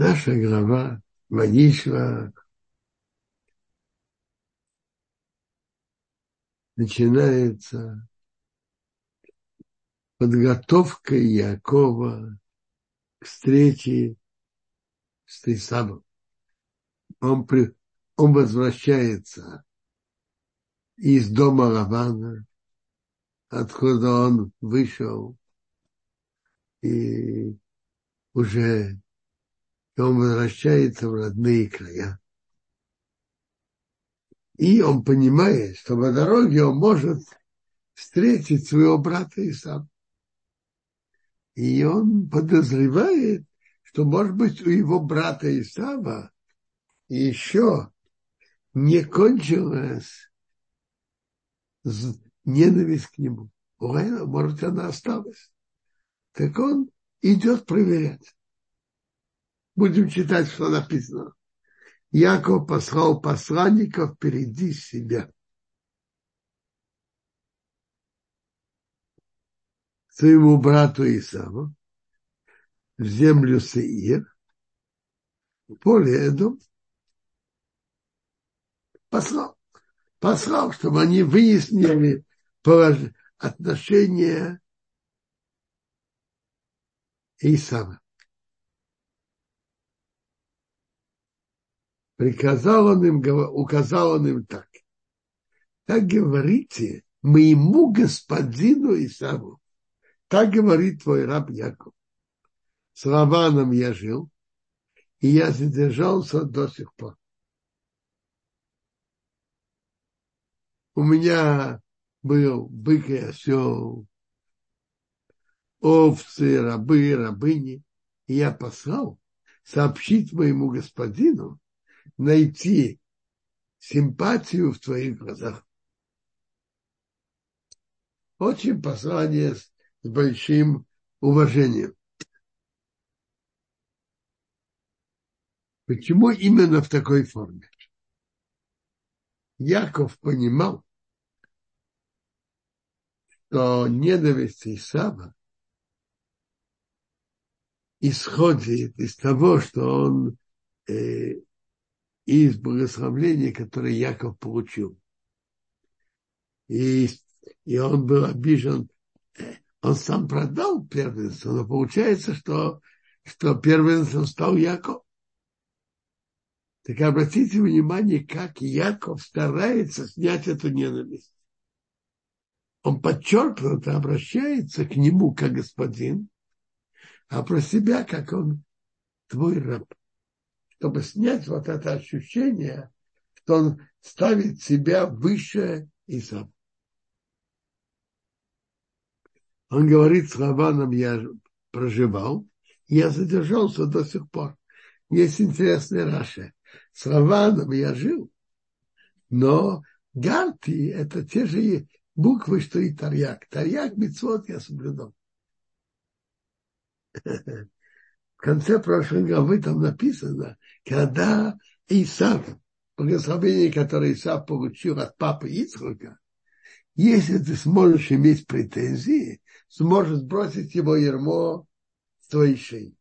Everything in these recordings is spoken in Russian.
Наша глава Ванишва начинается подготовка Якова к встрече с Исавом. Он, при, он возвращается из дома Лавана, откуда он вышел, и уже он возвращается в родные края. И он понимает, что по дороге он может встретить своего брата Исава. И он подозревает, что, может быть, у его брата Исава еще не кончилась ненависть к нему. Может, она осталась. Так он идет проверять. Будем читать, что написано. Яков послал посланников впереди себя. Своему брату Исаву в землю Сеир, в поле Эдом, послал. Послал, чтобы они выяснили отношения Исава. Приказал он им, указал он им так. Так говорите моему господину Исаву. Так говорит твой раб Яков. С Лаваном я жил, и я задержался до сих пор. У меня был бык и осел, овцы, рабы, рабыни, и я послал сообщить моему господину, найти симпатию в твоих глазах. Очень послание с, большим уважением. Почему именно в такой форме? Яков понимал, что ненависть Исава исходит из того, что он э, из благословления, которое Яков получил. И, и он был обижен. Он сам продал первенство, но получается, что, что первенством стал Яков. Так обратите внимание, как Яков старается снять эту ненависть. Он подчеркнуто обращается к нему как господин, а про себя как он твой раб чтобы снять вот это ощущение, что он ставит себя выше и сам. Он говорит, с Лаваном я проживал, я задержался до сих пор. Есть интересный Раша. С Лаваном я жил, но Гарти – это те же буквы, что и Тарьяк. Тарьяк, Мицвод я соблюдал. В конце прошлой главы там написано, когда Исав, благословение, которое Исав получил от папы Ицхака, если ты сможешь иметь претензии, сможешь сбросить его ермо с твоей шеи.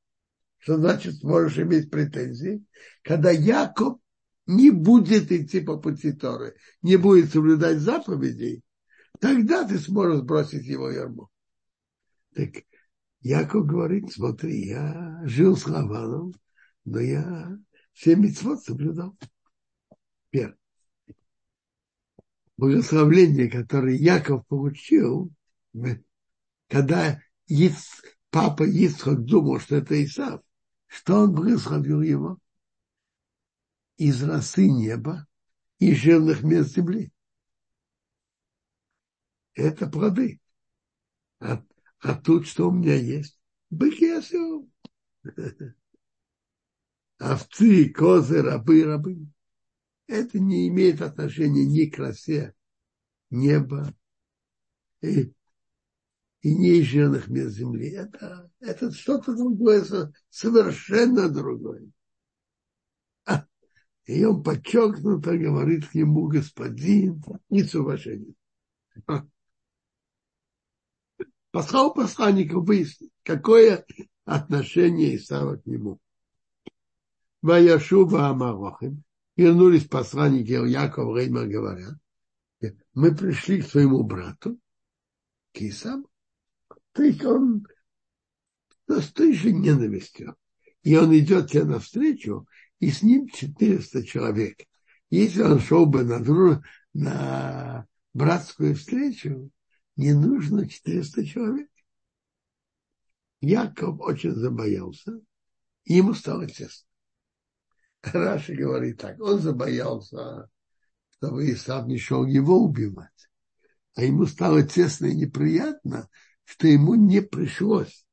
Что значит сможешь иметь претензии? Когда Яков не будет идти по пути Торы, не будет соблюдать заповедей, тогда ты сможешь сбросить его ермо. Так Яков говорит, смотри, я жил с Лаваном, но я все митцвот соблюдал. Первое. Благословление, которое Яков получил, когда папа Ицхак думал, что это Исав, что он благословил его? Из росы неба и жирных мест земли. Это плоды. От а тут что у меня есть? Бык и осел. Овцы, козы, рабы, рабы. Это не имеет отношения ни к красе неба и, и не жирных мест земли. Это, это что-то другое, совершенно другое. И он подчеркнуто говорит к нему господин и с уважением послал посланников выяснить, какое отношение Исава к нему. Ваяшува Амарохим. Вернулись посланники Яков Реймар говорят, мы пришли к своему брату, Кисам, то есть он с той же ненавистью. И он идет тебе навстречу, и с ним 400 человек. Если он шел бы на, друг, на братскую встречу, не нужно 400 человек. Яков очень забоялся, и ему стало тесно. Раши говорит так, он забоялся, чтобы Исав не шел его убивать. А ему стало тесно и неприятно, что ему не пришлось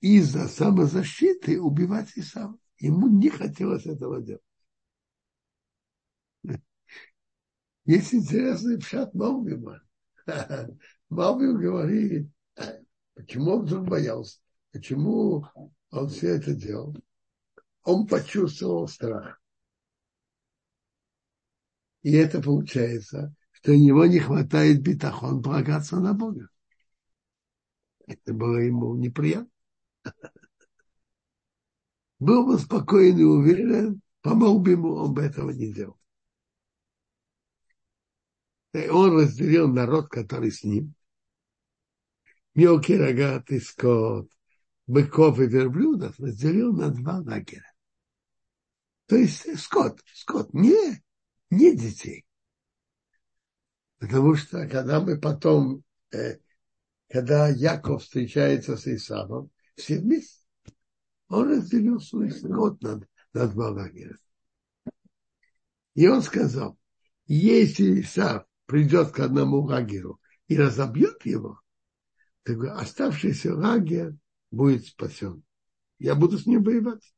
из-за самозащиты убивать Исава. Ему не хотелось этого делать. Есть интересный пшат Малбима. Малбим говорит, почему он вдруг боялся, почему он все это делал. Он почувствовал страх. И это получается, что у него не хватает битахон полагаться на Бога. Это было ему неприятно. Был бы спокоен и уверен, помог бы ему, он бы этого не делал. И он разделил народ, который с ним. Мелкий рогатый скот, быков и верблюдов разделил на два лагеря. То есть скот, скот, не, не детей. Потому что когда мы потом, э, когда Яков встречается с Исавом, все вместе, он разделил свой скот на, на два лагеря. И он сказал, если Исав придет к одному лагерю и разобьет его, то оставшийся лагерь будет спасен. Я буду с ним воевать.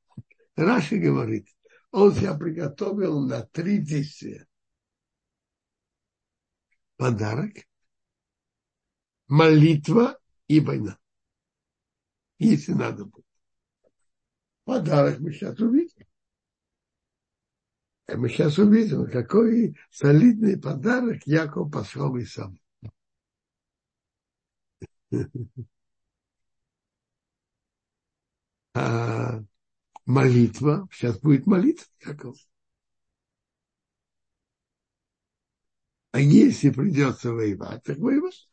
Раши говорит, он себя приготовил на три действия. Подарок, молитва и война. Если надо будет. Подарок мы сейчас увидим. Мы сейчас увидим, какой солидный подарок Яков пошел и сам. А молитва, сейчас будет молитва Яков. А если придется воевать, так воевать.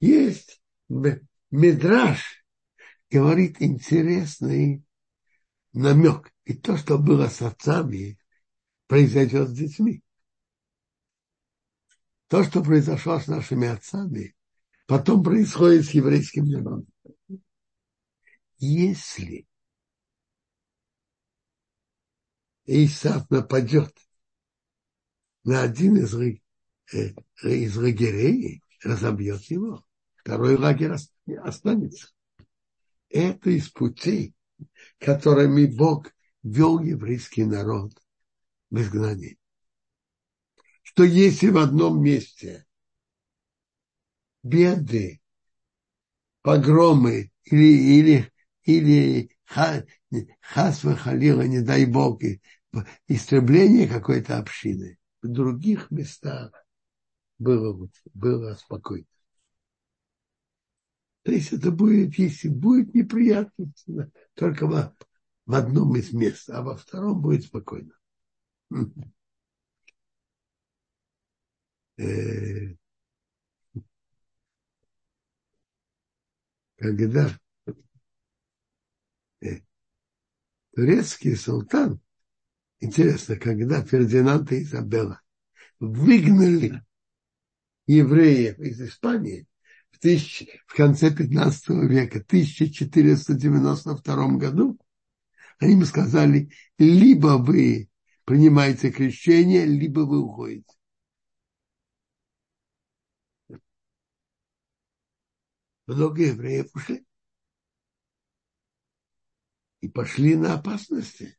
Есть Медраж, говорит интересный намек. И то, что было с отцами, произойдет с детьми. То, что произошло с нашими отцами, потом происходит с еврейским народом. Если Исаф нападет на один из, э, из лагерей, разобьет его, второй лагерь останется. Это из путей, которыми Бог вел еврейский народ в изгнании. Что если в одном месте беды, погромы или, или, или хасва халила, не дай Бог, истребление какой-то общины, в других местах было, было спокойно. То есть это будет, если будет неприятность, только в, в одном из мест, а во втором будет спокойно. Э, когда э, турецкий султан, интересно, когда Фердинанд и Изабелла выгнали евреев из Испании, в, тысяч, в конце 15 века, 1492 году, они ему сказали, либо вы принимаете крещение, либо вы уходите. Много евреев ушли. И пошли на опасности.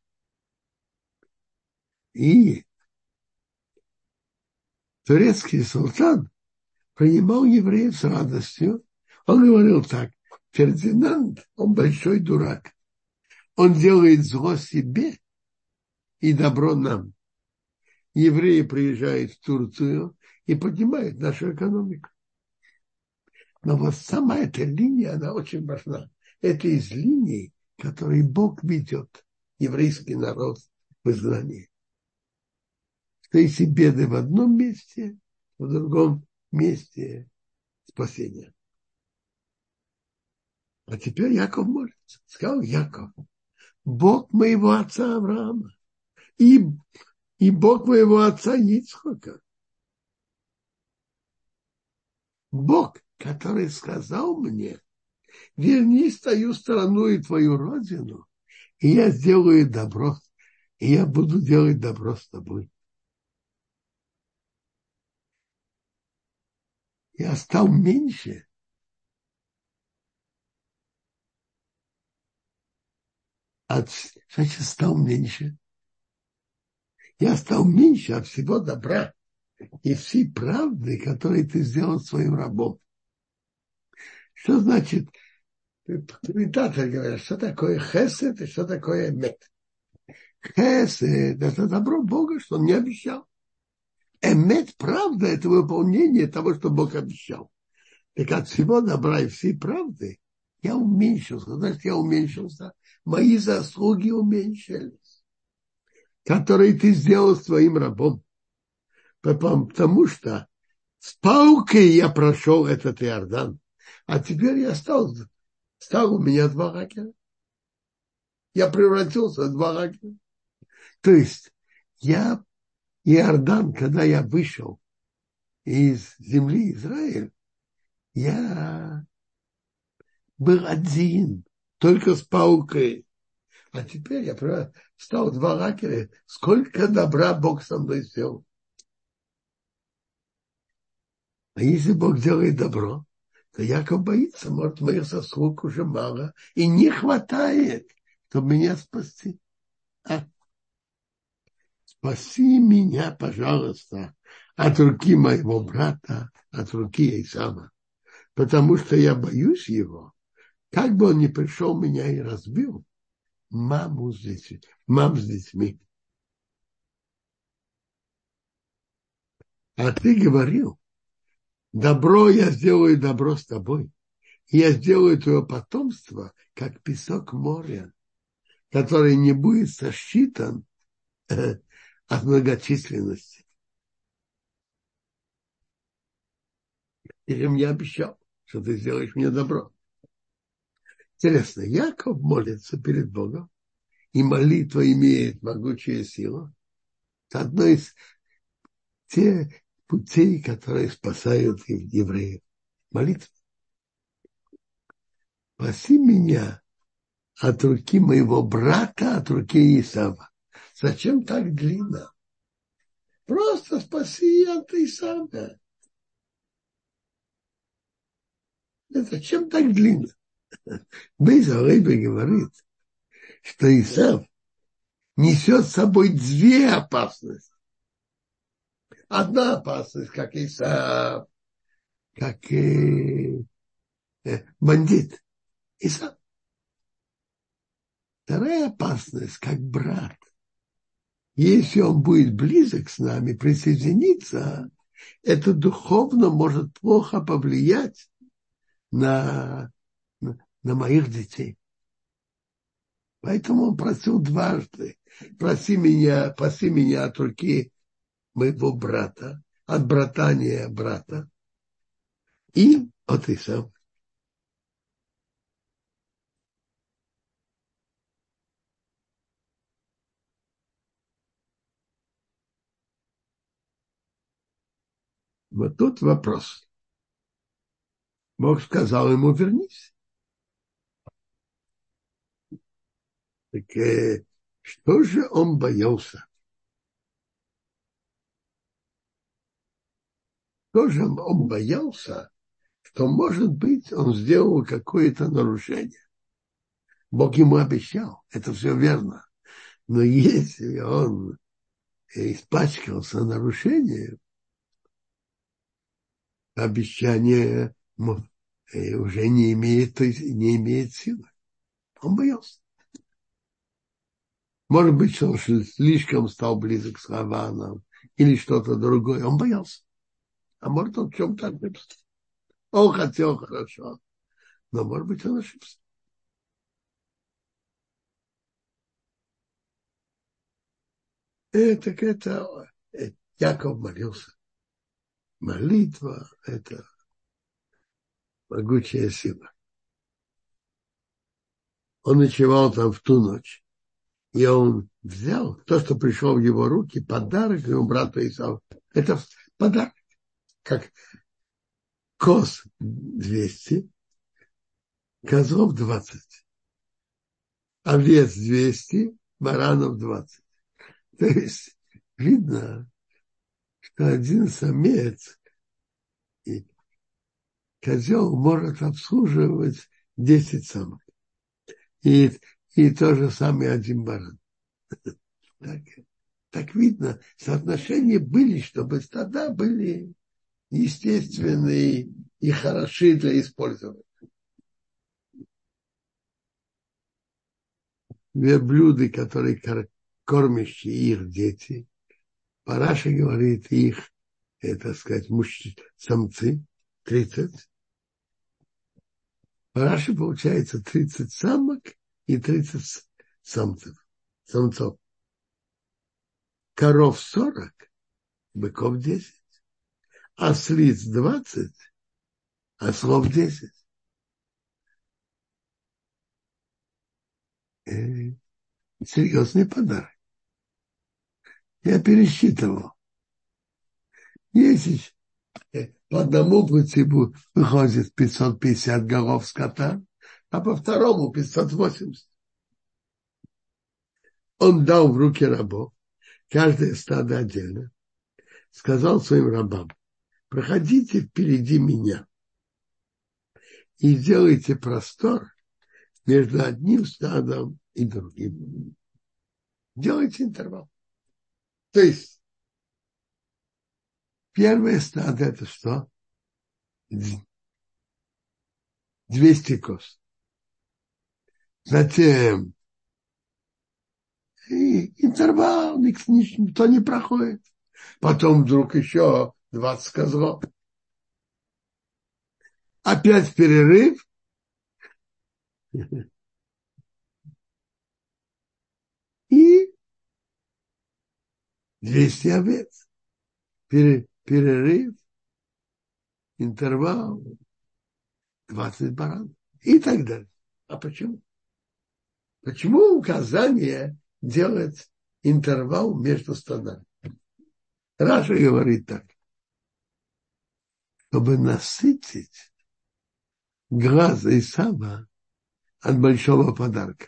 И турецкий султан принимал евреев с радостью. Он говорил так, Фердинанд, он большой дурак. Он делает зло себе и добро нам. Евреи приезжают в Турцию и поднимают нашу экономику. Но вот сама эта линия, она очень важна. это из линий, которые Бог ведет еврейский народ в изгнании. Что если беды в одном месте, в другом месте спасения. А теперь Яков молится. Сказал Яков, Бог моего отца Авраама и, и Бог моего отца Ицхака. Бог, который сказал мне, вернись твою страну и твою родину, и я сделаю добро, и я буду делать добро с тобой. Я стал меньше. От, значит, стал меньше. Я стал меньше от всего добра и всей правды, которые ты сделал своим рабом. Что значит, комментаторы говорят, что такое хесед и что такое мет. Хесед – это добро Бога, что он не обещал. Эмет, правда, это выполнение того, что Бог обещал. Так от всего добра и всей правды я уменьшился. Значит, я уменьшился. Мои заслуги уменьшились, которые ты сделал своим рабом. Потому что с палкой я прошел этот Иордан, а теперь я стал, стал у меня два ракера. Я превратился в два ракера. То есть я Иордан, когда я вышел из земли Израиль, я был один, только с паукой. А теперь я стал два ракера. Сколько добра Бог со мной сделал. А если Бог делает добро, то Яков боится, может, моих заслуг уже мало, и не хватает, чтобы меня спасти. А? спаси меня, пожалуйста, от руки моего брата, от руки Исава, потому что я боюсь его, как бы он ни пришел меня и разбил, маму с детьми, мам с детьми. А ты говорил, добро я сделаю добро с тобой. И я сделаю твое потомство, как песок моря, который не будет сосчитан от многочисленности. Ты мне обещал, что ты сделаешь мне добро. Интересно, Яков молится перед Богом, и молитва имеет могучую силу. Это одно из тех путей, которые спасают евреев. Молитва. Спаси меня от руки моего брата, от руки Исава. Зачем так длинно? Просто спаси от Исава. Зачем так длинно? Бейза Рейбе говорит, что Исав несет с собой две опасности. Одна опасность, как Исав, как э, э, бандит. Исав. Вторая опасность, как брат если он будет близок с нами, присоединиться, это духовно может плохо повлиять на, на моих детей. Поэтому он просил дважды, проси меня, проси меня от руки моего брата, от братания брата и от Исава. Вот тут вопрос. Бог сказал ему, вернись. Так э, что же он боялся? Что же он боялся, что, может быть, он сделал какое-то нарушение? Бог ему обещал, это все верно. Но если он испачкался нарушением, обещание э, уже не имеет, не имеет силы. Он боялся. Может быть, он слишком стал близок с Раваном или что-то другое. Он боялся. А может, он в чем-то ошибся. Он хотел хорошо, но, может быть, он ошибся. Э, так это э, Яков молился. Молитва – это могучая сила. Он ночевал там в ту ночь. И он взял то, что пришло в его руки, подарок его брата Исаву. Это подарок как коз 200, козлов 20, овец 200, баранов 20. То есть видно, что один самец и козел может обслуживать 10 самок. И, и то же самое один баран. Так, так видно, соотношения были, чтобы стада были естественные и хороши для использования. Верблюды, которые кормящие их дети, Параша говорит, их, это сказать, мужчины, самцы, 30. Параши получается 30 самок и 30 самцев, самцов. Коров 40, быков 10, ослиц 20, ослов 10. Э, серьезный подарок. Я пересчитывал. Если по одному пути выходит 550 голов скота, а по второму 580. Он дал в руки рабов, каждое стадо отдельно, сказал своим рабам, проходите впереди меня и сделайте простор между одним стадом и другим. Делайте интервал. То есть первое стадо это что? 200 коз. Затем и интервал никто не проходит. Потом вдруг еще 20 козлов. Опять перерыв. И 200 овец. Перерыв, интервал, 20 баранов и так далее. А почему? Почему указание делать интервал между стадами? Раша говорит так. Чтобы насытить глаз Исава от большого подарка.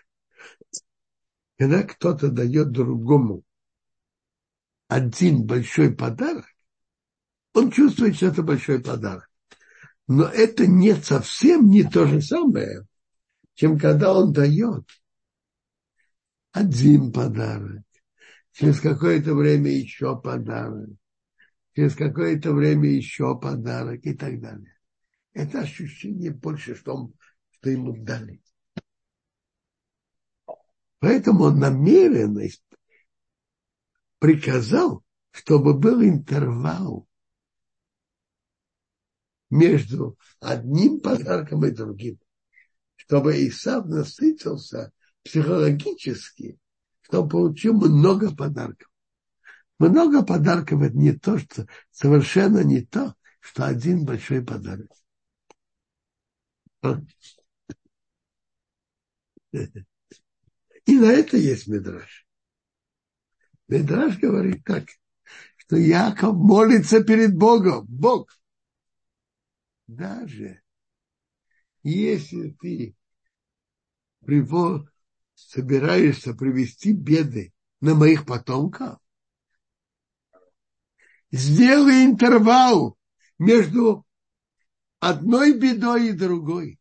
Когда кто-то дает другому один большой подарок, он чувствует, что это большой подарок. Но это не совсем не то же самое, чем когда он дает один подарок, через какое-то время еще подарок, через какое-то время еще подарок и так далее. Это ощущение больше, что, что ему дали. Поэтому он намеренно приказал, чтобы был интервал между одним подарком и другим, чтобы Исав насытился психологически, что получил много подарков. Много подарков это не то, что совершенно не то, что один большой подарок. И на это есть Медраж. Медраж говорит так, что Яков молится перед Богом. Бог. Даже если ты собираешься привести беды на моих потомков, сделай интервал между одной бедой и другой,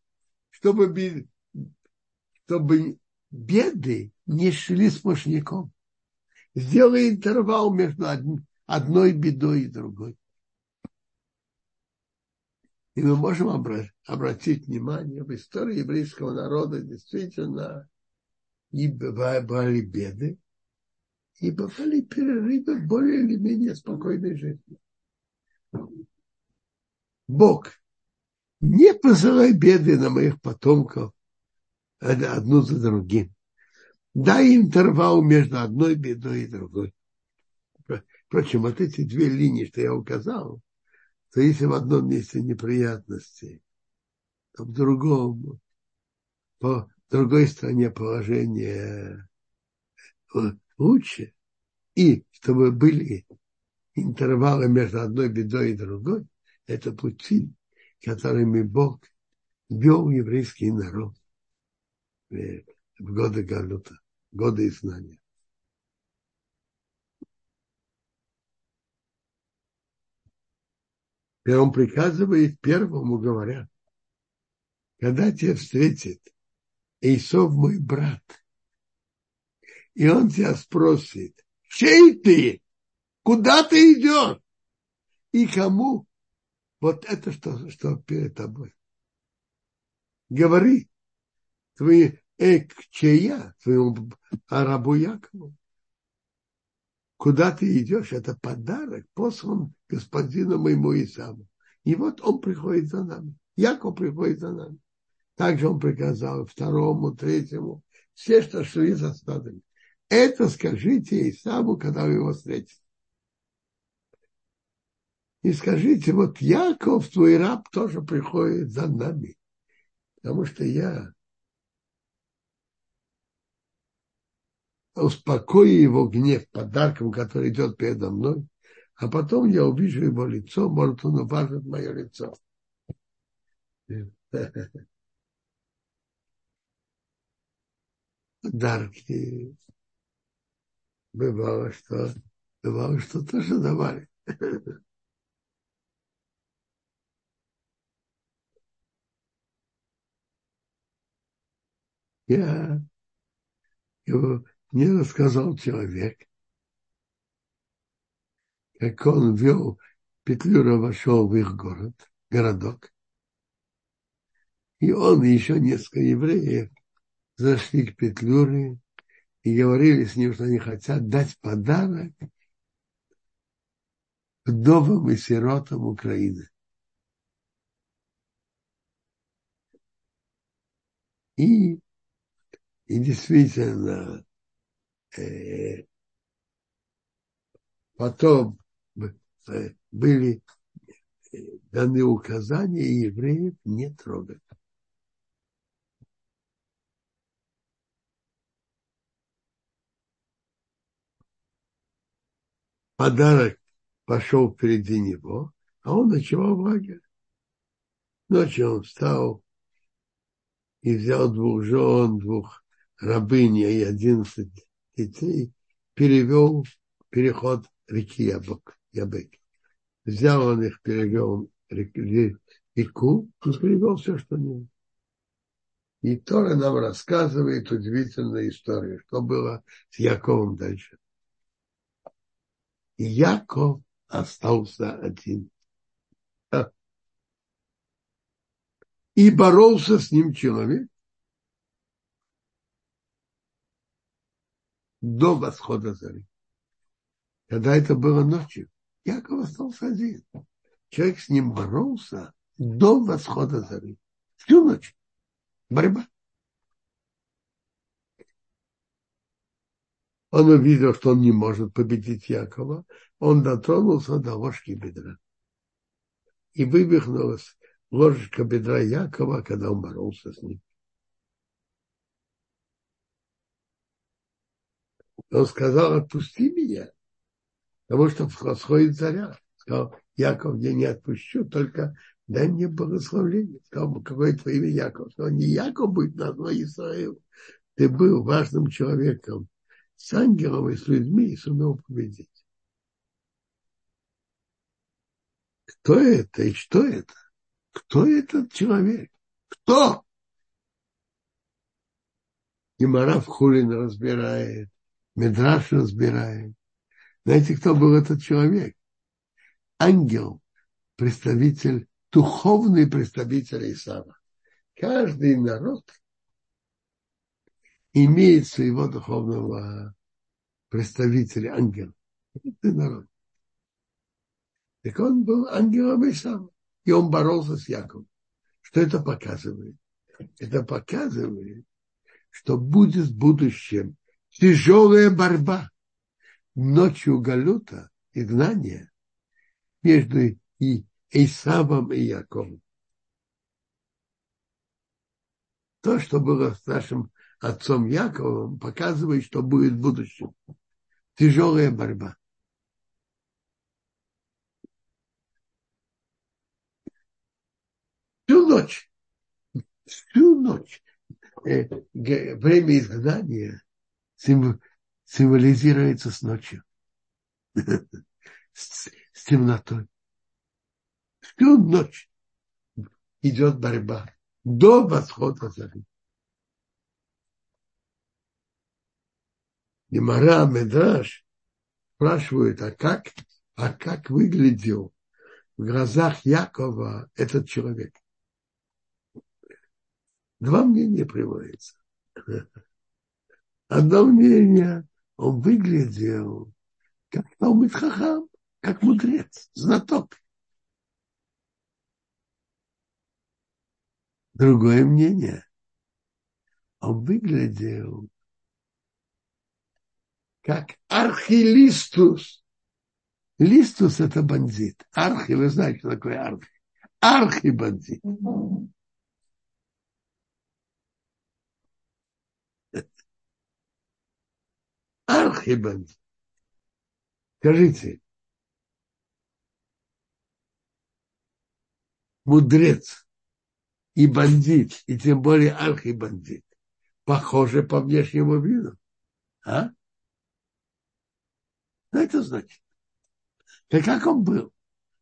чтобы, чтобы беды не шли сплошняком сделай интервал между одной бедой и другой. И мы можем обратить внимание, в истории еврейского народа действительно и бывали беды, и бывали перерывы более или менее спокойной жизни. Бог, не посылай беды на моих потомков одну за другим дай интервал между одной бедой и другой. Впрочем, вот эти две линии, что я указал, то если в одном месте неприятности, то в другом, по другой стороне положение лучше, и чтобы были интервалы между одной бедой и другой, это пути, которыми Бог вел еврейский народ в годы Галута, годы изгнания. И он приказывает первому, говоря, когда тебя встретит Исов мой брат, и он тебя спросит, чей ты? Куда ты идешь? И кому? Вот это что, что перед тобой. Говори, твои эк чея, твоему арабу Якову. Куда ты идешь? Это подарок, послан господину моему Исаву. И вот он приходит за нами. Яков приходит за нами. Также он приказал второму, третьему, все, что шли за стадами. Это скажите Исаву, когда вы его встретите. И скажите, вот Яков, твой раб, тоже приходит за нами. Потому что я успокою его гнев подарком, который идет передо мной, а потом я увижу его лицо, может, он уважит мое лицо. Подарки. Бывало, что бывало, что тоже давали. Я его, мне рассказал человек, как он вел Петлюра вошел в их город, городок, и он и еще несколько евреев зашли к Петлюре и говорили с ним, что они хотят дать подарок вдовам и сиротам Украины. И, и действительно, э, потом э, были даны указания евреев не трогать. Подарок пошел впереди него, а он ночевал в лагере. Ночью он встал и взял двух жен, двух рабынь и одиннадцать детей, перевел переход реки Ябок, Ябек. Взял он их, перевел реку, и перевел все, что не И Тора нам рассказывает удивительную историю, что было с Яковом дальше. Яков остался один. И боролся с ним человек до восхода зари. Когда это было ночью, Яков остался один. Человек с ним боролся до восхода зари. Всю ночь. Борьба. Он увидел, что он не может победить Якова. Он дотронулся до ложки бедра. И вывихнулась ложечка бедра Якова, когда он боролся с ним. Он сказал, отпусти меня, потому что восходит заря. Сказал, Яков, я не отпущу, только дай мне благословение. Сказал, какое твое имя Яков? Сказал, не Яков будет назван Исраил. Ты был важным человеком с ангелом и с людьми и сумел победить. Кто это и что это? Кто этот человек? Кто? И Мараф Хулин разбирает, Медраш разбирает. Знаете, кто был этот человек? Ангел, представитель, духовный представитель Исава. Каждый народ имеет своего духовного представителя, ангела. Это народ. Так он был ангелом и сам. И он боролся с Яковом. Что это показывает? Это показывает, что будет в будущем тяжелая борьба. Ночью Галута изгнания между и Исавом и Яковом. То, что было с нашим отцом Яковом, показывает, что будет в будущем. Тяжелая борьба. Всю ночь, всю ночь э, время изгнания символизируется с ночью, с, с темнотой. Всю ночь идет борьба до восхода зари. Немара Медраш спрашивают, а как, а как выглядел в глазах Якова этот человек? Два мнения приводятся. Одно мнение, он выглядел как Талмит Хахам, как мудрец, знаток. Другое мнение, он выглядел как архилистус. Листус – это бандит. Архи, вы знаете, что такое архи. Архибандит. Архибандит. Скажите, мудрец и бандит, и тем более архибандит, похожи по внешнему виду. А? Что это значит? Так как он был?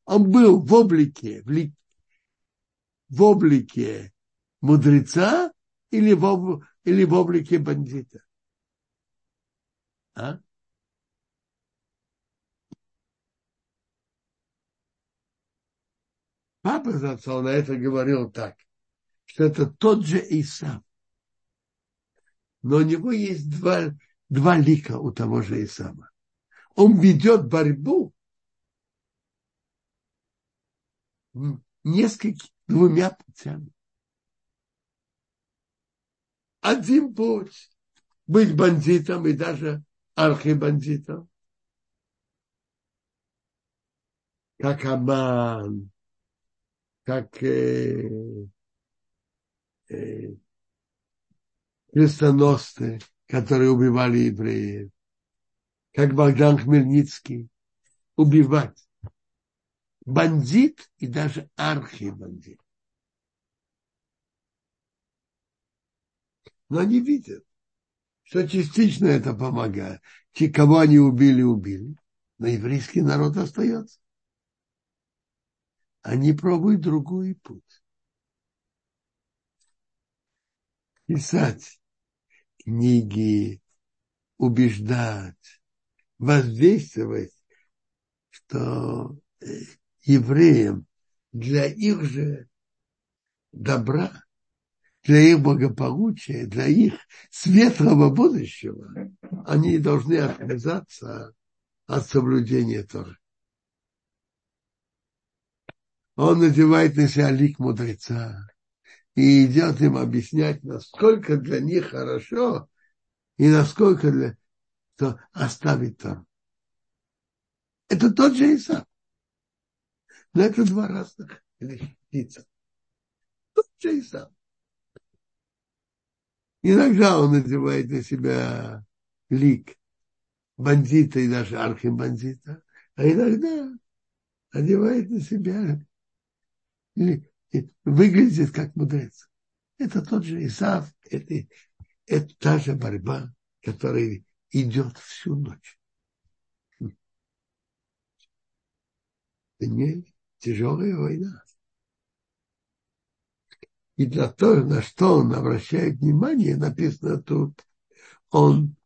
Он был в облике, в, ли, в облике мудреца или в, или в облике бандита? А? Папа Зацал на это говорил так, что это тот же Исав. Но у него есть два, два лика у того же Исава он ведет борьбу несколькими двумя путями. Один путь быть бандитом и даже архибандитом. Как Аман, как э, э, крестоносцы, которые убивали евреев как Богдан Хмельницкий, убивать. Бандит и даже архибандит. Но они видят, что частично это помогает. Те, кого они убили, убили. Но еврейский народ остается. Они пробуют другой путь. Писать книги, убеждать, воздействовать, что э, евреям для их же добра, для их благополучия, для их светлого будущего, они должны отказаться от соблюдения Торы. Он надевает на себя лик мудреца и идет им объяснять, насколько для них хорошо и насколько для, то оставить там. Это тот же Исав. Но это два разных лица. Тот же Исав. Иногда он надевает на себя лик бандита и даже архибандита, а иногда одевает на себя выглядит как мудрец. Это тот же Исав, это, это та же борьба, которая идет всю ночь. Это не тяжелая война. И для того, на что он обращает внимание, написано тут, он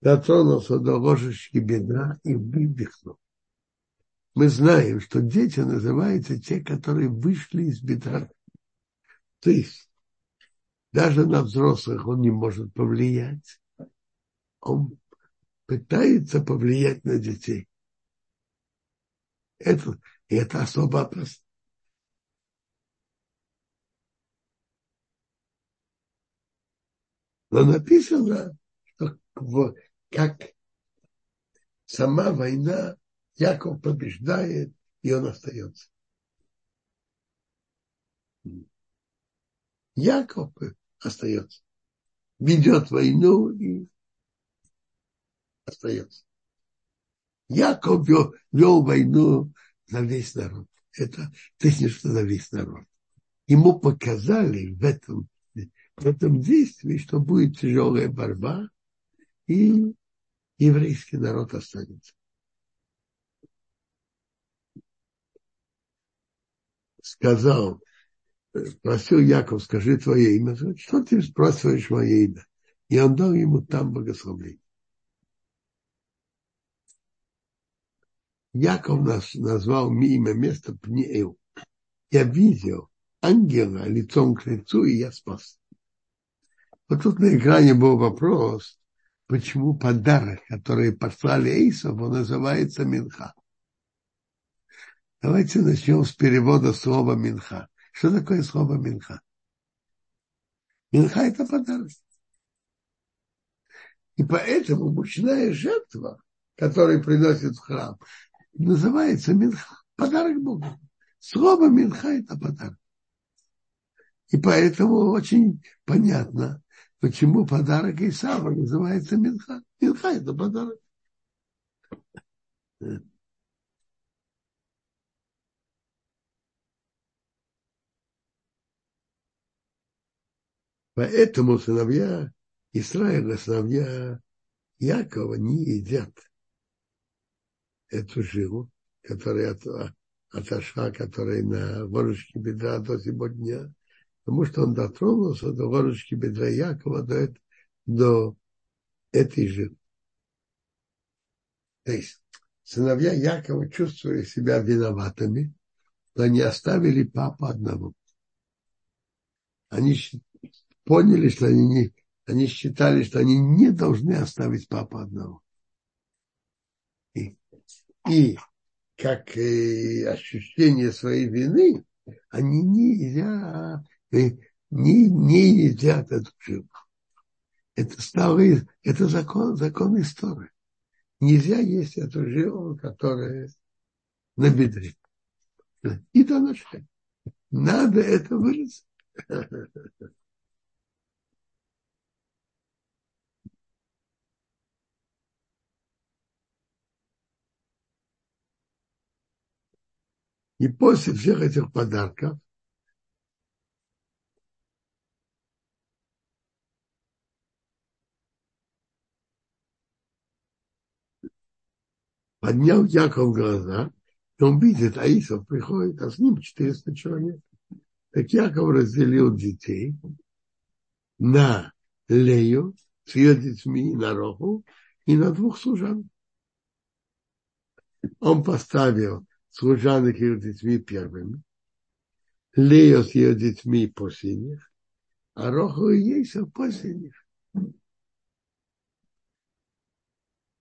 дотронулся до ложечки бедра и выдохнул. Мы знаем, что дети называются те, которые вышли из бедра. То есть даже на взрослых он не может повлиять он пытается повлиять на детей. Это, это особо опасно. Но написано, что как сама война Яков побеждает, и он остается. Яков остается. Ведет войну и остается. Яков вел, вел войну за весь народ. Это технично за весь народ. Ему показали в этом, в этом действии, что будет тяжелая борьба, и еврейский народ останется. Сказал, просил Яков, скажи твое имя. Что ты спрашиваешь мое имя? И он дал ему там благословение. Яков нас назвал имя место Пниэл. Я видел ангела лицом к лицу, и я спас. Вот тут на экране был вопрос, почему подарок, который послали Эйсов, он называется Минха. Давайте начнем с перевода слова Минха. Что такое слово Минха? Минха – это подарок. И поэтому мучная жертва, которую приносит в храм, называется Минха, подарок Богу. Слово Минха – это подарок. И поэтому очень понятно, почему подарок Исава называется Минха. Минха – это подарок. Поэтому сыновья Израиля, сыновья Якова не едят эту жилу, которая от, отошла, которая на ворочке бедра до сегодня, потому что он дотронулся до ворочки бедра Якова, до, до этой жилы. То есть сыновья Якова чувствовали себя виноватыми, но не оставили папу одного. Они поняли, что они, не, они считали, что они не должны оставить папу одного. И и как э, ощущение своей вины, они не едят, э, не, не едят эту жилу. Это стало, это закон, закон истории. Нельзя есть эту жилу, которая на бедре. И ночи. Надо это вырезать. И после всех этих подарков поднял Яков глаза, и он видит, Аисов приходит, а с ним 400 человек. Так Яков разделил детей на Лею с ее детьми на Роху и на двух служан. Он поставил служанок ее детьми первыми, Лео с ее детьми последних, а Роху и Ейсов последних.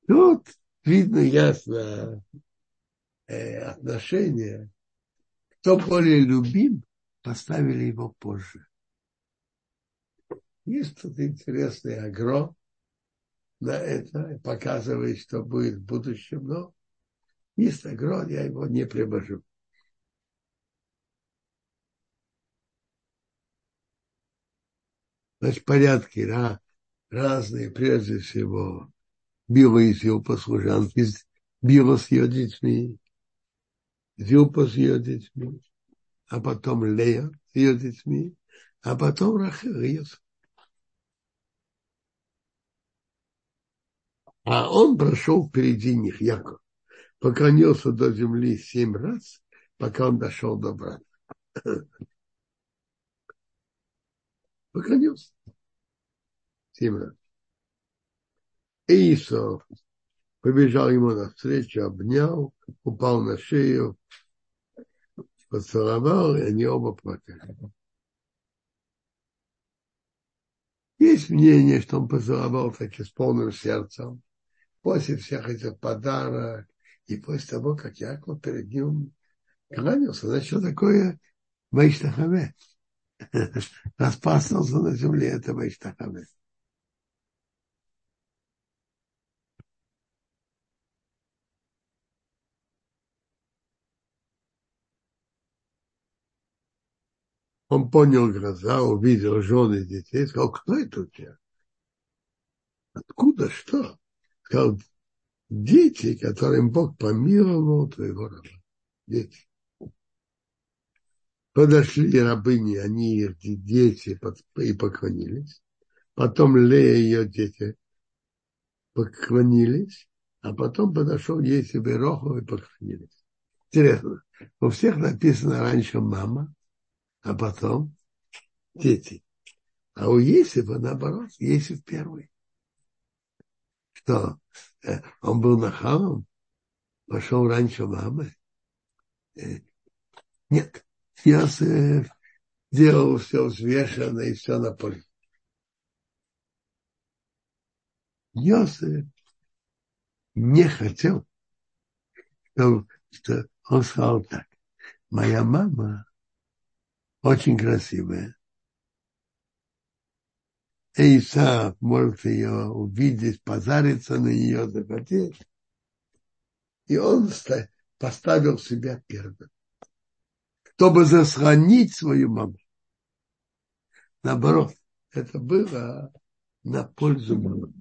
Тут видно ясно э, отношение. Кто более любим, поставили его позже. Есть тут интересный агро на это, показывает, что будет в будущем, но есть огрод, я его не привожу. Значит, порядки да, разные, прежде всего, Била с его послужанки, Била с ее детьми, Зилпа с ее детьми, а потом Лея с ее детьми, а потом Рахел. А он прошел впереди них, Яков поклонился до земли семь раз, пока он дошел до брата. Поклонился. Семь раз. Исов побежал ему навстречу, обнял, упал на шею, поцеловал, и они оба плакали. Есть мнение, что он поцеловал таки с полным сердцем. После всех этих подарок, и после того, как Яков перед ним кланялся, значит, такое Вайштахаве. Распаснулся на земле, это Вайштахаве. Он понял гроза, увидел жены детей, сказал, кто это у тебя? Откуда, что? Сказал, дети, которым Бог помиловал твоего раба. Дети. Подошли рабыни, они их дети и поклонились. Потом Лея и ее дети поклонились, а потом подошел ей себе Рохов и поклонились. Интересно, у всех написано раньше мама, а потом дети. А у Есифа наоборот, Есиф первый. Что, он был нахалом, пошел раньше мамы? Э, нет, Йосиф делал все взвешенно и все на поле. Йосиф не хотел, что, что он сказал так. Моя мама очень красивая. Эйса может ее увидеть, позариться на нее, захотеть. И он поставил себя первым, чтобы засхранить свою маму. Наоборот, это было на пользу мамы.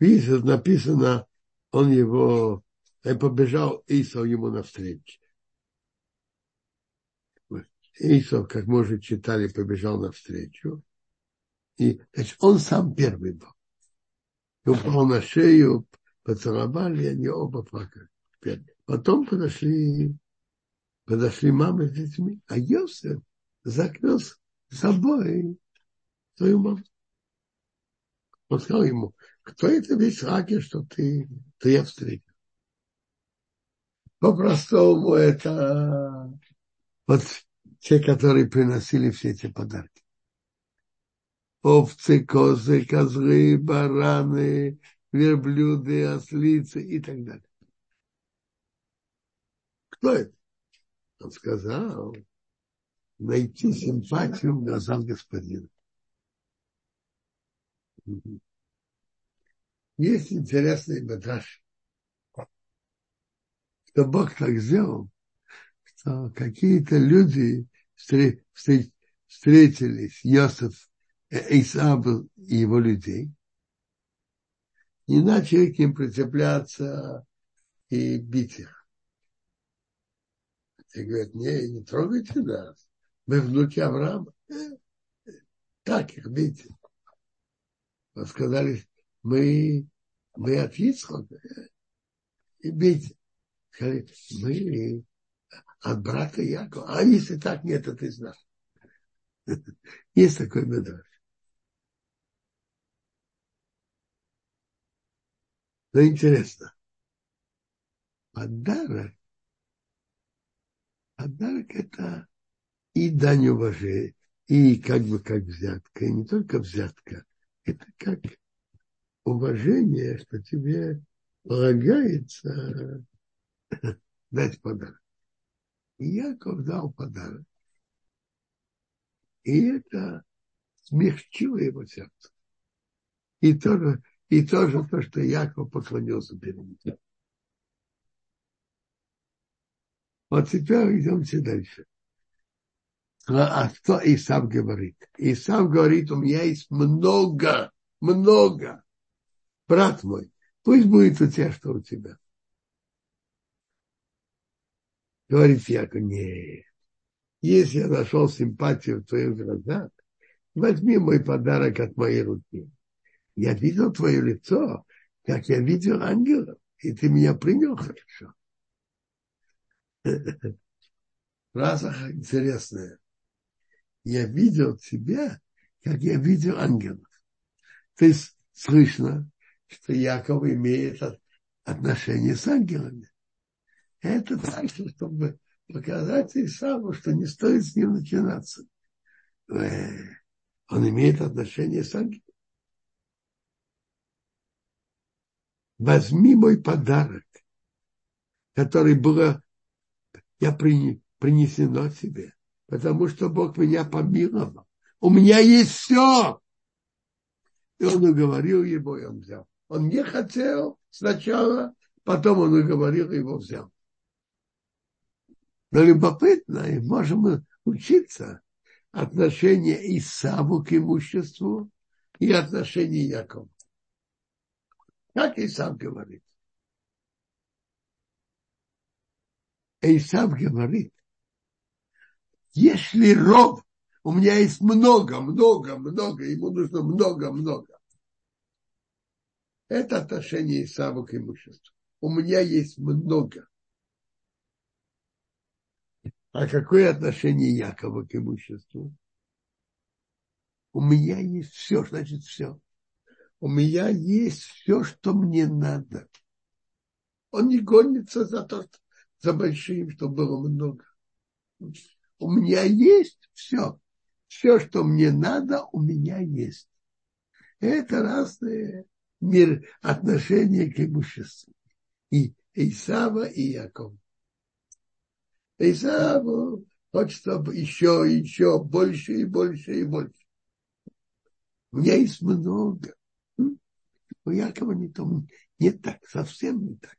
Видите, написано, он его, и побежал Исов ему навстречу. Исов, как мы уже читали, побежал навстречу. И значит, он сам первый был. И упал на шею, поцеловали, и они оба плакали. Потом подошли, подошли мама с детьми, а Йосеф закрыл с собой свою маму. Он сказал ему, кто это весь раки, что ты, ты я встретил? По-простому это вот те, которые приносили все эти подарки. Овцы, козы, козлы, бараны, верблюды, ослицы и так далее. Кто это? Он сказал, найти симпатию в глазах господина. Есть интересный мадраж, что Бог так сделал, что какие-то люди встретились, Йосиф, Исав и его людей, и начали к ним прицепляться и бить их. И говорят, не, не трогайте нас, мы внуки Авраама. Так их бейте. Вот сказали, мы, мы от Ицхока, и бейте. Сказали, мы от брата Якова. А если так, нет, это из нас. Есть такой медраж. Но интересно. Подарок, подарок это и дань уважения, и как бы как взятка, и не только взятка, это как уважение, что тебе полагается дать подарок. И Яков дал подарок. И это смягчило его сердце. И тоже, и тоже то, что Яков поклонился перед ним. Вот теперь идемте дальше. А что Исав говорит? Исав говорит, у меня есть много, много. Брат мой, пусть будет у тебя, что у тебя. Говорит Яков, нет. Если я нашел симпатию в твоих глазах, возьми мой подарок от моей руки. Я видел твое лицо, как я видел ангелов, и ты меня принял хорошо. Фраза интересная. Я видел тебя, как я видел ангелов. То есть слышно, что Яков имеет отношение с ангелами. Это так, чтобы показать Исаву, что не стоит с ним начинаться. Э, он имеет отношение с ангелом. Возьми мой подарок, который было я принесено тебе, потому что Бог меня помиловал. У меня есть все. И он уговорил его, и он взял. Он не хотел сначала, потом он уговорил его взял. Но любопытно, и можем учиться отношение Исаву к имуществу и отношение Якова. Как Исав говорит? Исав говорит, если ров, у меня есть много, много, много, ему нужно много, много. Это отношение Исава к имуществу. У меня есть много. А какое отношение Якова к имуществу? У меня есть все, значит все. У меня есть все, что мне надо. Он не гонится за то, за большим, чтобы было много. У меня есть все. Все, что мне надо, у меня есть. Это разные мир, отношения к имуществу. И Исава, и Якова. Исаву хочет, чтобы еще, еще больше и больше и больше. У меня есть много. У Якова не, то, не так, совсем не так.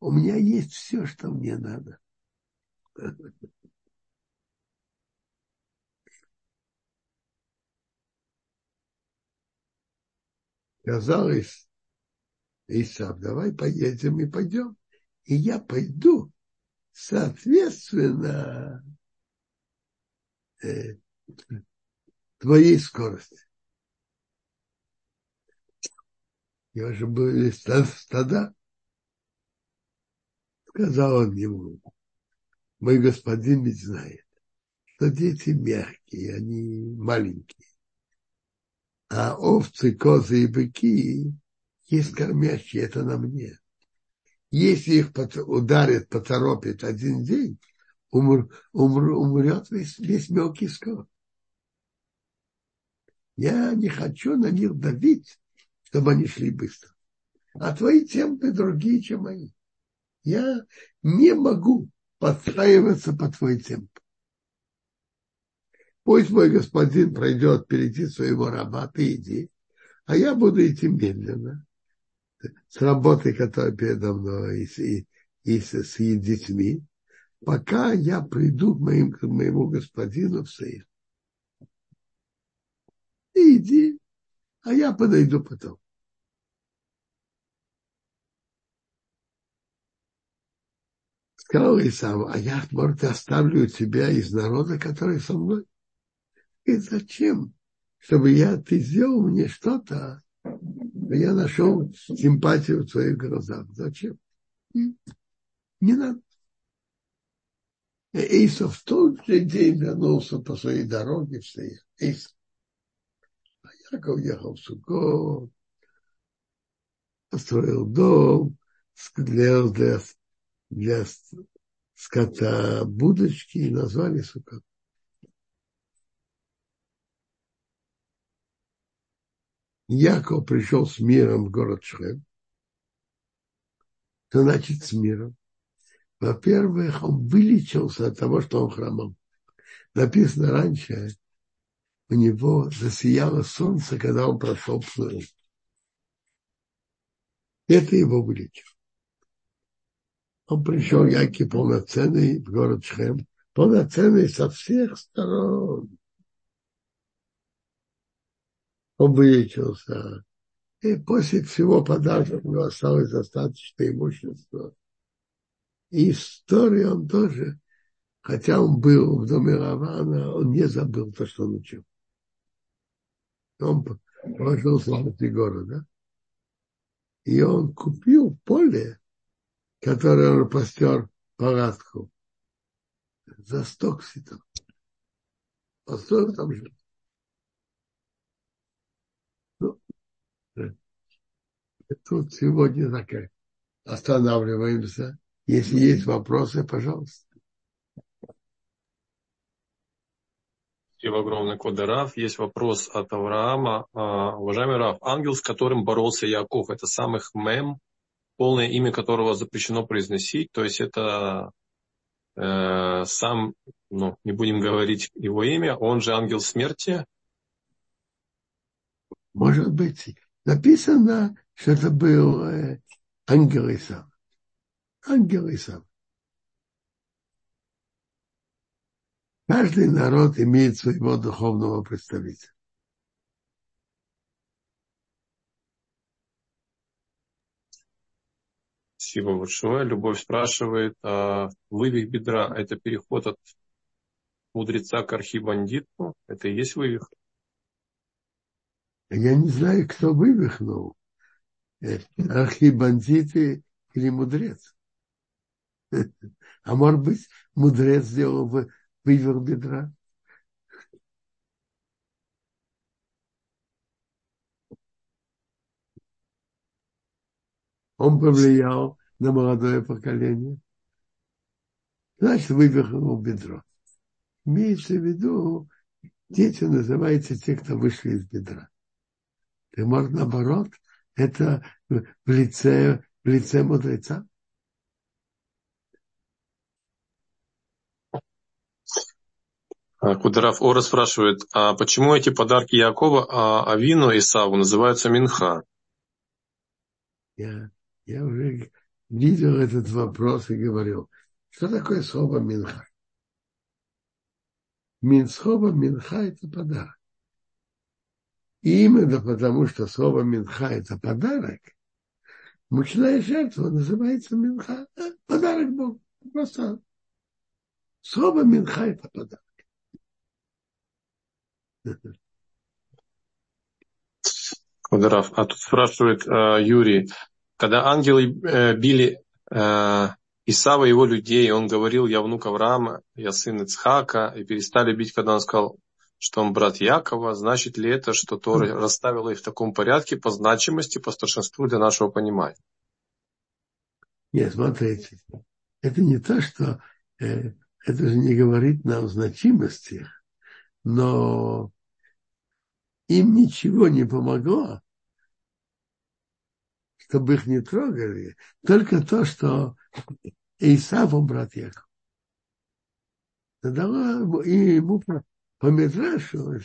У меня есть все, что мне надо. Казалось, Исав, давай поедем и пойдем. И я пойду соответственно э, твоей скорости. Его же были стада. Сказал он ему, мой господин ведь знает, что дети мягкие, они маленькие. А овцы, козы и быки есть кормящие, это на мне. Если их ударит, поторопит один день, умр, умр, умрет весь, весь мелкий скот. Я не хочу на них давить, чтобы они шли быстро. А твои темпы другие, чем мои. Я не могу подстраиваться по твой темп. Пусть мой господин пройдет перейти своего раба, ты иди, а я буду идти медленно с работой, которая передо мной, и, и, и с, с детьми, пока я приду к, моим, к моему господину в Сейр. Иди, а я подойду потом. Сказал Исав, а я, может, оставлю тебя из народа, который со мной? И зачем? Чтобы я, ты сделал мне что-то, я нашел симпатию в твоих глазах. Зачем? Не надо. Эйсов в тот же день вернулся по своей дороге в Сеир. Эйсов. А Яков ехал в Сукот, построил дом, для, для, для скота будочки и назвали Сукот. Яков пришел с миром в город Шхем. Что значит с миром? Во-первых, он вылечился от того, что он хромал. Написано раньше, у него засияло солнце, когда он прошел Пнуэль. Это его вылечило. Он пришел, Яки, полноценный в город Шхем, полноценный со всех сторон он вылечился. И после всего подарка у него осталось достаточно имущества. И история он тоже, хотя он был в доме Равана, он не забыл то, что он учил. Он положился внутри города. И он купил поле, которое он постер палатку за сто кситов. Построил там жить. Тут сегодня так останавливаемся. Если есть вопросы, пожалуйста. Спасибо огромное, Кода Раф. Есть вопрос от Авраама. А, уважаемый Раф, ангел, с которым боролся Яков, это самых мем, полное имя которого запрещено произносить, то есть это э, сам, ну, не будем говорить его имя, он же ангел смерти? Может быть. Написано, что это был э, ангел Исав. ангел и сам. Каждый народ имеет своего духовного представителя. Спасибо большое. Любовь спрашивает, а вывих бедра – это переход от мудреца к архибандиту? Это и есть вывих? Я не знаю, кто вывихнул. Архибандиты или мудрец. А может быть, мудрец сделал вывих бедра? Он повлиял на молодое поколение. Значит, вывихнул бедро. Имеется в виду, дети называются те, кто вышли из бедра. И может наоборот, это в лице, в лице мудреца. А, Кударав Ора спрашивает, а почему эти подарки Якова а Авину и Саву называются Минха? Я, я уже видел этот вопрос и говорил, что такое слово Минха? Минсхова Минха – это подарок. И именно потому, что слово Минха – это подарок, мучная жертва называется Минха. Подарок Богу. Просто слово Минха – это подарок. Квадраф. А тут спрашивает э, Юрий, когда ангелы э, били э, Исава его людей, он говорил, я внук Авраама, я сын Ицхака, и перестали бить, когда он сказал, что он брат Якова, значит ли это, что Тора расставила их в таком порядке по значимости, по старшинству для нашего понимания? Нет, смотрите, это не то, что э, это же не говорит нам значимости, но им ничего не помогло, чтобы их не трогали, только то, что Исав, он брат Яков. Дала и ему по Медрашу,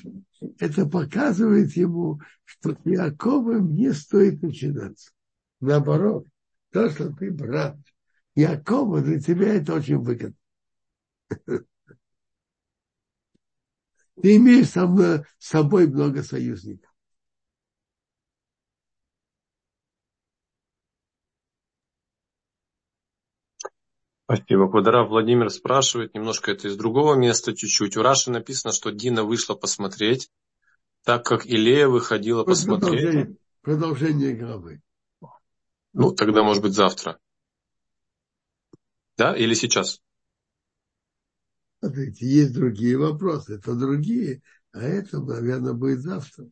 это показывает ему, что с Яковом не стоит начинаться. Наоборот, то, что ты брат Якова, для тебя это очень выгодно. Ты имеешь с собой много союзников. Спасибо. Квадрат Владимир спрашивает, немножко это из другого места чуть-чуть. У Раши написано, что Дина вышла посмотреть, так как Илея выходила вот посмотреть. Продолжение, продолжение главы. Ну, тогда, может быть, завтра. Да, или сейчас? Смотрите, есть другие вопросы, это другие, а это, наверное, будет завтра.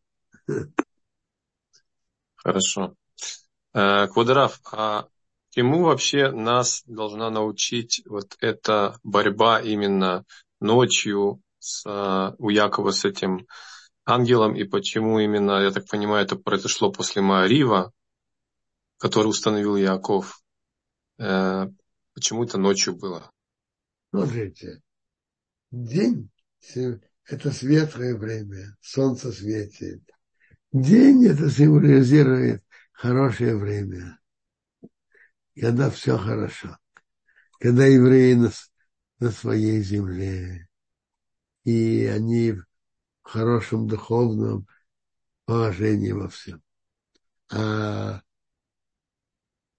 Хорошо. Э, Квадраф, а Чему вообще нас должна научить вот эта борьба именно ночью с, у Якова с этим ангелом, и почему именно, я так понимаю, это произошло после Маарива, который установил Яков. Э, почему это ночью было? Смотрите, день – это светлое время, солнце светит. День – это символизирует хорошее время когда все хорошо, когда евреи на, на своей земле, и они в хорошем духовном положении во всем. А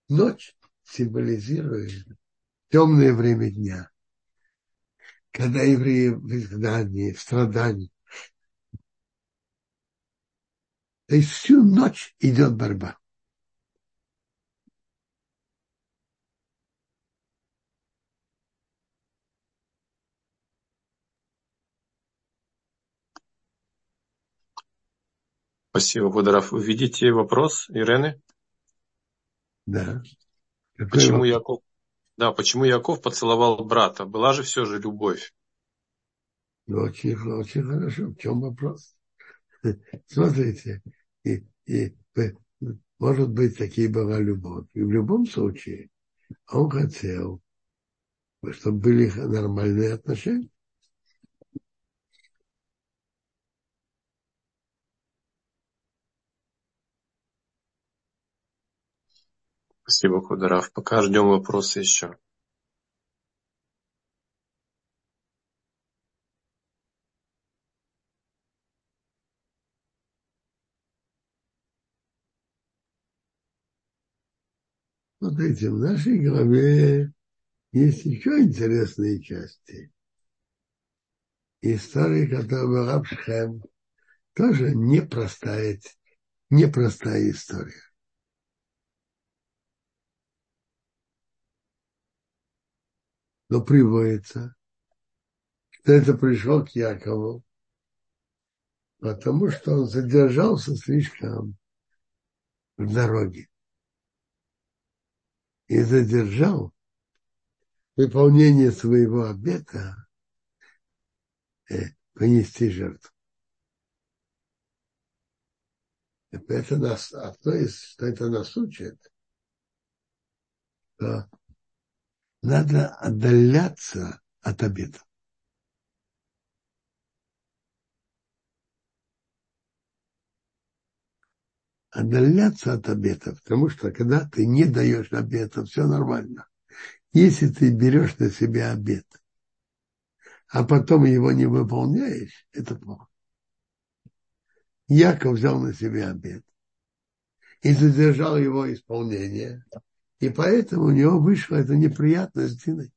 ночь символизирует темное время дня, когда евреи в изгнании, в страдании. То есть всю ночь идет борьба. Спасибо, Бударов. Вы видите вопрос Ирены? Да. Какой почему вопрос? Яков? Да, почему Яков поцеловал брата? Была же все же любовь. Ну, очень, очень хорошо. В чем вопрос? Смотрите, и, и, может быть, такие была любовь. И в любом случае, он хотел, чтобы были нормальные отношения. Спасибо, Кударав. Пока ждем вопросы еще. Смотрите, в нашей голове есть еще интересные части. История, которая была в тоже непростая, непростая история. Но приводится, что это пришло к Якову, потому что он задержался слишком в дороге. И задержал выполнение своего обета э, принести жертву. Это нас, одно из, что это нас учит, что надо отдаляться от обета. отдаляться от обета, потому что когда ты не даешь обета, все нормально. Если ты берешь на себя обет, а потом его не выполняешь, это плохо. Яков взял на себя обет и задержал его исполнение, и поэтому у него вышла эта неприятность Диной.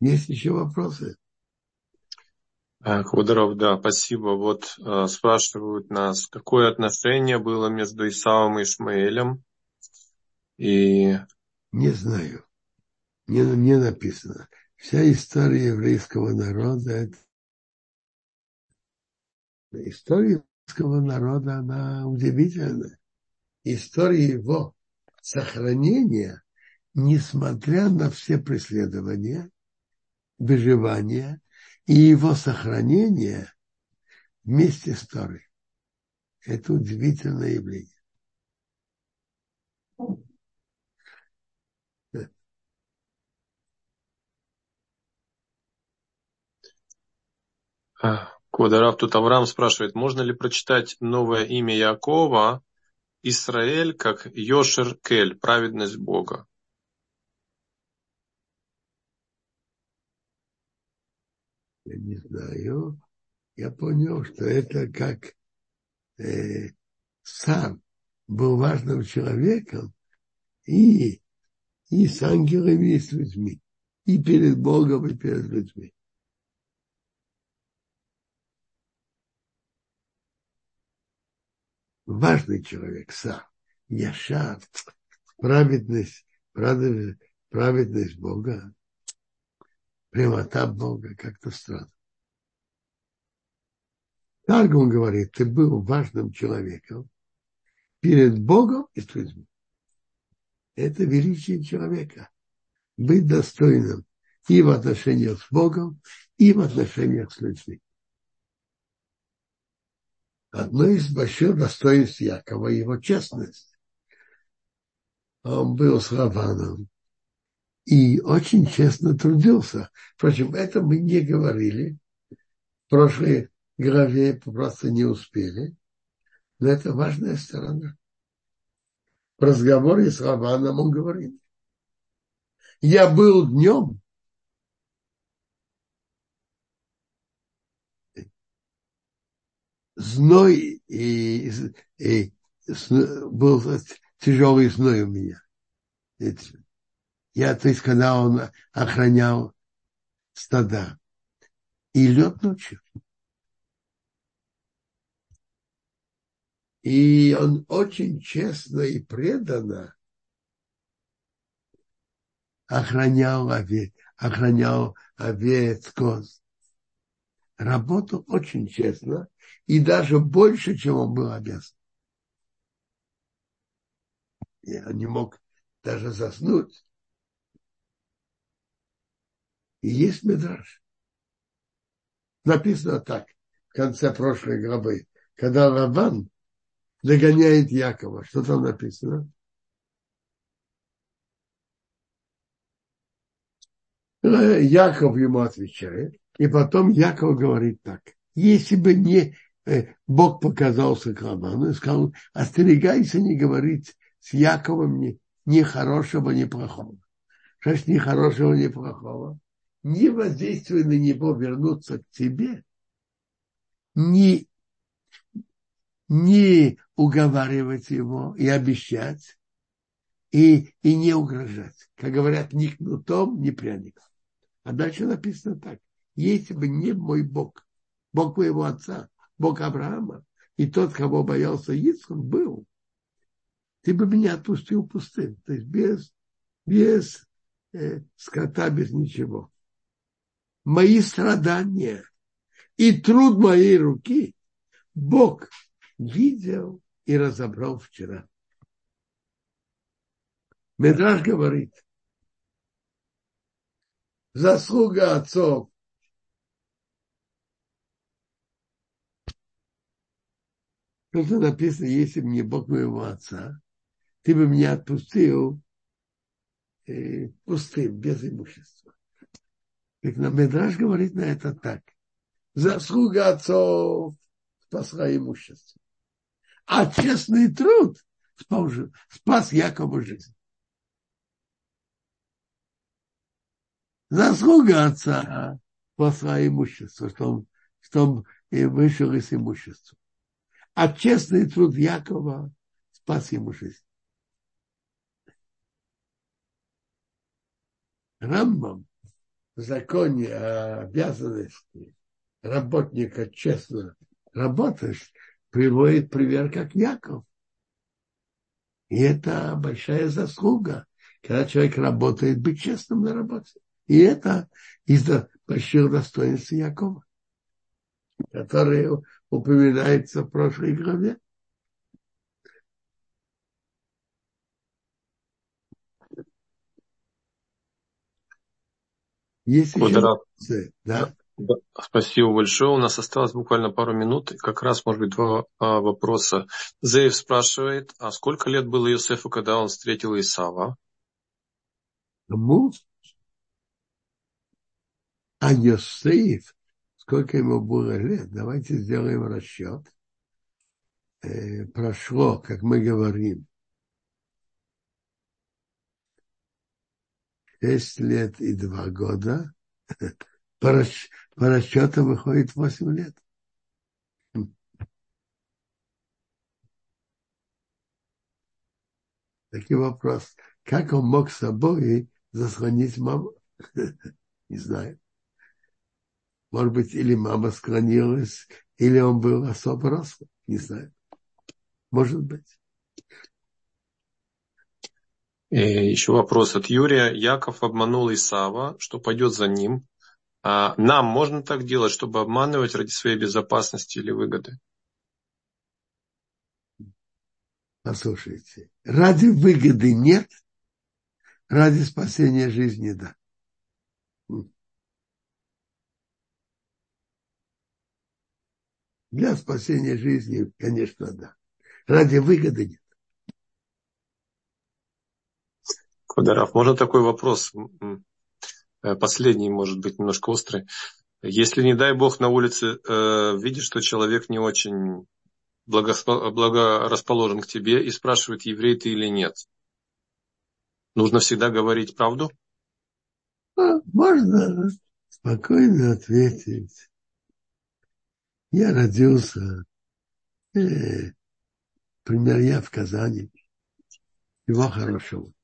Есть еще вопросы? Квадаров, да, спасибо. Вот э, спрашивают нас, какое отношение было между Исавом и Ишмаэлем? И... Не знаю. Не, не написано. Вся история еврейского народа, это... история еврейского народа, она удивительная. История его сохранения, несмотря на все преследования, выживания и его сохранения вместе с Торой. Это удивительное явление. Квадарав тут Авраам спрашивает, можно ли прочитать новое имя Якова, Израиль, как Йошер Кель, праведность Бога? Я не знаю, я понял, что это как э, сам был важным человеком и, и с ангелами, и с людьми, и перед Богом, и перед людьми. Важный человек сам, Яшар, праведность, праведность, праведность Бога прямота Бога как-то странно. Он говорит, ты был важным человеком перед Богом и людьми. Это величие человека. Быть достойным и в отношениях с Богом, и в отношениях с людьми. Одно из больших достоинств Якова – его честность. Он был с Раваном, и очень честно трудился. Впрочем, это мы не говорили. В прошлой главе просто не успели. Но это важная сторона. В разговоре с Раваном он говорит. Я был днем, зной и, и, и был тяжелый зной у меня. Я, то есть, когда он охранял стада. И лед ночью. И он очень честно и преданно охранял овец, охранял овец, коз. Работал очень честно и даже больше, чем он был обязан. Я не мог даже заснуть, и есть медраж. Написано так, в конце прошлой главы, когда Лаван догоняет Якова. Что там написано? Яков ему отвечает, и потом Яков говорит так. Если бы не э, Бог показался к Лавану и сказал, остерегайся не говорить с Яковом ни, ни хорошего, ни плохого. Что ж ни хорошего, ни плохого? Не воздействуй на него вернуться к тебе, не, не уговаривать его и обещать, и, и не угрожать. Как говорят, ни кнутом, ни пряником. А дальше написано так. Если бы не мой Бог, Бог моего отца, Бог Авраама, и тот, кого боялся Ицхак, был, ты бы меня отпустил пустым. То есть без, без э, скота, без ничего. Мои страдания и труд моей руки Бог видел и разобрал вчера. Медраж говорит, заслуга отцов Просто написано, если бы не Бог моего отца, ты бы меня отпустил э, пустым, без имущества. Так на Медраж говорит на это так. Заслуга отцов спасла имущество. А честный труд спас, спас Якова жизнь. Заслуга отца спасла имущество, что он, что он вышел из имущества. А честный труд Якова спас ему жизнь. Рамбам законе о обязанности работника честно работать приводит пример как Яков. И это большая заслуга, когда человек работает, быть честным на работе. И это из-за больших достоинств Якова, которые упоминаются в прошлой главе. Есть еще... Да? Да, спасибо большое. У нас осталось буквально пару минут. Как раз, может быть, два а, вопроса. Зеев спрашивает, а сколько лет было Иосифу, когда он встретил Исава? Кому? А Йосеф, сколько ему было лет? Давайте сделаем расчет. Э, прошло, как мы говорим, 6 лет и 2 года. По, расч... по расчетам выходит 8 лет. Такой вопрос. Как он мог с собой заслонить маму? Не знаю. Может быть, или мама склонилась, или он был особо рослый. Не знаю. Может быть. И еще вопрос от Юрия. Яков обманул Исава, что пойдет за ним. А нам можно так делать, чтобы обманывать ради своей безопасности или выгоды? Послушайте, ради выгоды нет, ради спасения жизни да. Для спасения жизни, конечно, да. Ради выгоды нет. Квадоров, можно такой вопрос? Э, последний, может быть, немножко острый. Если, не дай бог, на улице э, видишь, что человек не очень благорасположен к тебе и спрашивает, еврей ты или нет, нужно всегда говорить правду? А, можно спокойно ответить. Я родился, э, например, я в Казани. Всего хорошего.